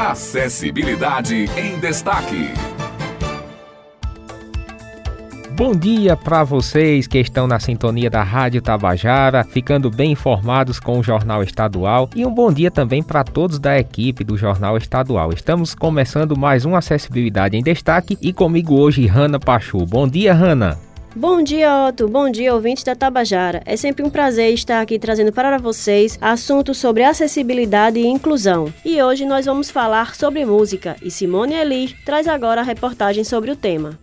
Acessibilidade em Destaque. Bom dia para vocês que estão na sintonia da Rádio Tabajara, ficando bem informados com o Jornal Estadual e um bom dia também para todos da equipe do Jornal Estadual. Estamos começando mais um Acessibilidade em Destaque e comigo hoje Hanna Pachu. Bom dia, Hanna. Bom dia, Otto. Bom dia, ouvintes da Tabajara. É sempre um prazer estar aqui trazendo para vocês assuntos sobre acessibilidade e inclusão. E hoje nós vamos falar sobre música e Simone Eli traz agora a reportagem sobre o tema.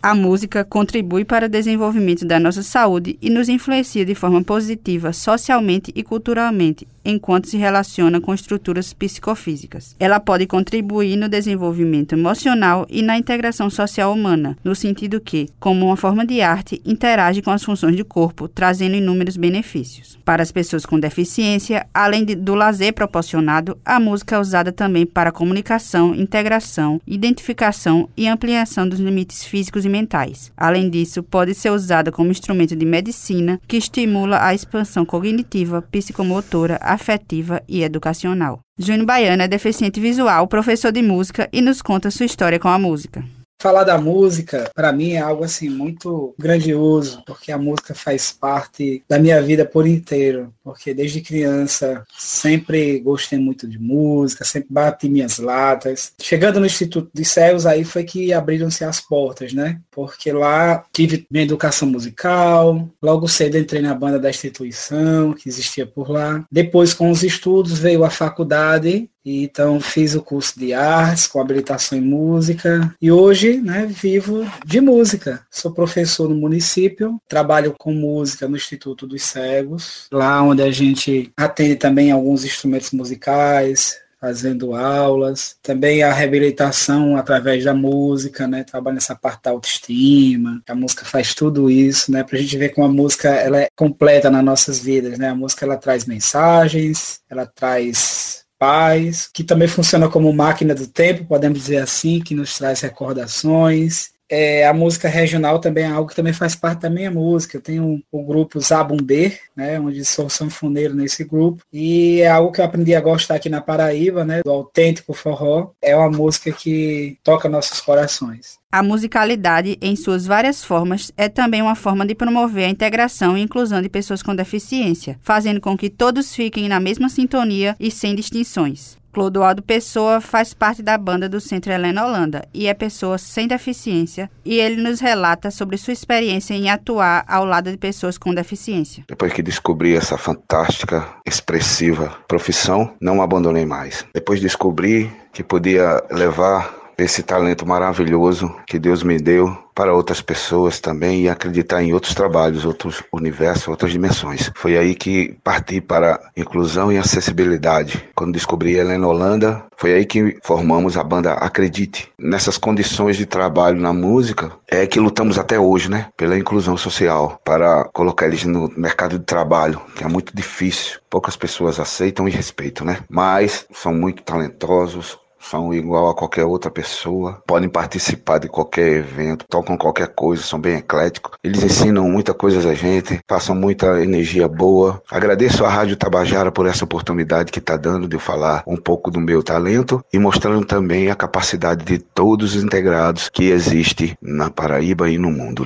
A música contribui para o desenvolvimento da nossa saúde e nos influencia de forma positiva socialmente e culturalmente, enquanto se relaciona com estruturas psicofísicas. Ela pode contribuir no desenvolvimento emocional e na integração social humana, no sentido que, como uma forma de arte, interage com as funções do corpo, trazendo inúmeros benefícios. Para as pessoas com deficiência, além de, do lazer proporcionado, a música é usada também para comunicação, integração, identificação e ampliação dos limites físicos e mentais. Além disso, pode ser usada como instrumento de medicina que estimula a expansão cognitiva, psicomotora, afetiva e educacional. Júnior Baiano é deficiente visual, professor de música e nos conta sua história com a música. Falar da música, para mim, é algo assim muito grandioso, porque a música faz parte da minha vida por inteiro. Porque desde criança sempre gostei muito de música, sempre bati minhas latas. Chegando no Instituto de Céus, aí foi que abriram-se as portas, né? Porque lá tive minha educação musical, logo cedo entrei na banda da instituição que existia por lá. Depois, com os estudos, veio a faculdade então fiz o curso de artes com habilitação em música e hoje né, vivo de música. Sou professor no município, trabalho com música no Instituto dos Cegos, lá onde a gente atende também alguns instrumentos musicais, fazendo aulas, também a reabilitação através da música, né? Trabalho nessa parte da autoestima, a música faz tudo isso, né? Pra gente ver como a música ela é completa nas nossas vidas, né? A música ela traz mensagens, ela traz paz, que também funciona como máquina do tempo, podemos dizer assim, que nos traz recordações. É, a música regional também é algo que também faz parte da minha música. Eu tenho o grupo Zabumber, né, onde sou sanfoneiro nesse grupo, e é algo que eu aprendi a gostar aqui na Paraíba, né, do autêntico forró. É uma música que toca nossos corações. A musicalidade, em suas várias formas, é também uma forma de promover a integração e inclusão de pessoas com deficiência, fazendo com que todos fiquem na mesma sintonia e sem distinções. Clodoaldo Pessoa faz parte da banda do Centro Helena Holanda e é pessoa sem deficiência e ele nos relata sobre sua experiência em atuar ao lado de pessoas com deficiência. Depois que descobri essa fantástica, expressiva profissão, não abandonei mais. Depois descobri que podia levar esse talento maravilhoso que Deus me deu para outras pessoas também e acreditar em outros trabalhos, outros universos, outras dimensões. Foi aí que parti para inclusão e acessibilidade. Quando descobri Helena Holanda, foi aí que formamos a banda Acredite. Nessas condições de trabalho na música, é que lutamos até hoje, né? Pela inclusão social, para colocar eles no mercado de trabalho, que é muito difícil. Poucas pessoas aceitam e respeitam, né? Mas são muito talentosos, são igual a qualquer outra pessoa, podem participar de qualquer evento, tocam qualquer coisa, são bem ecléticos. Eles ensinam muita coisa a gente, passam muita energia boa. Agradeço à Rádio Tabajara por essa oportunidade que está dando de falar um pouco do meu talento e mostrando também a capacidade de todos os integrados que existe na Paraíba e no mundo.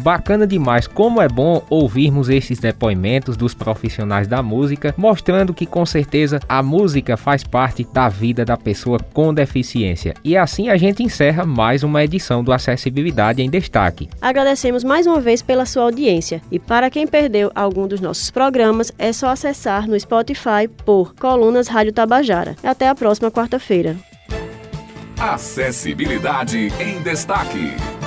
Bacana demais como é bom ouvirmos esses depoimentos dos profissionais da música, mostrando que com certeza a música faz parte da vida da pessoa com deficiência. E assim a gente encerra mais uma edição do Acessibilidade em Destaque. Agradecemos mais uma vez pela sua audiência. E para quem perdeu algum dos nossos programas, é só acessar no Spotify por Colunas Rádio Tabajara. Até a próxima quarta-feira. Acessibilidade em Destaque.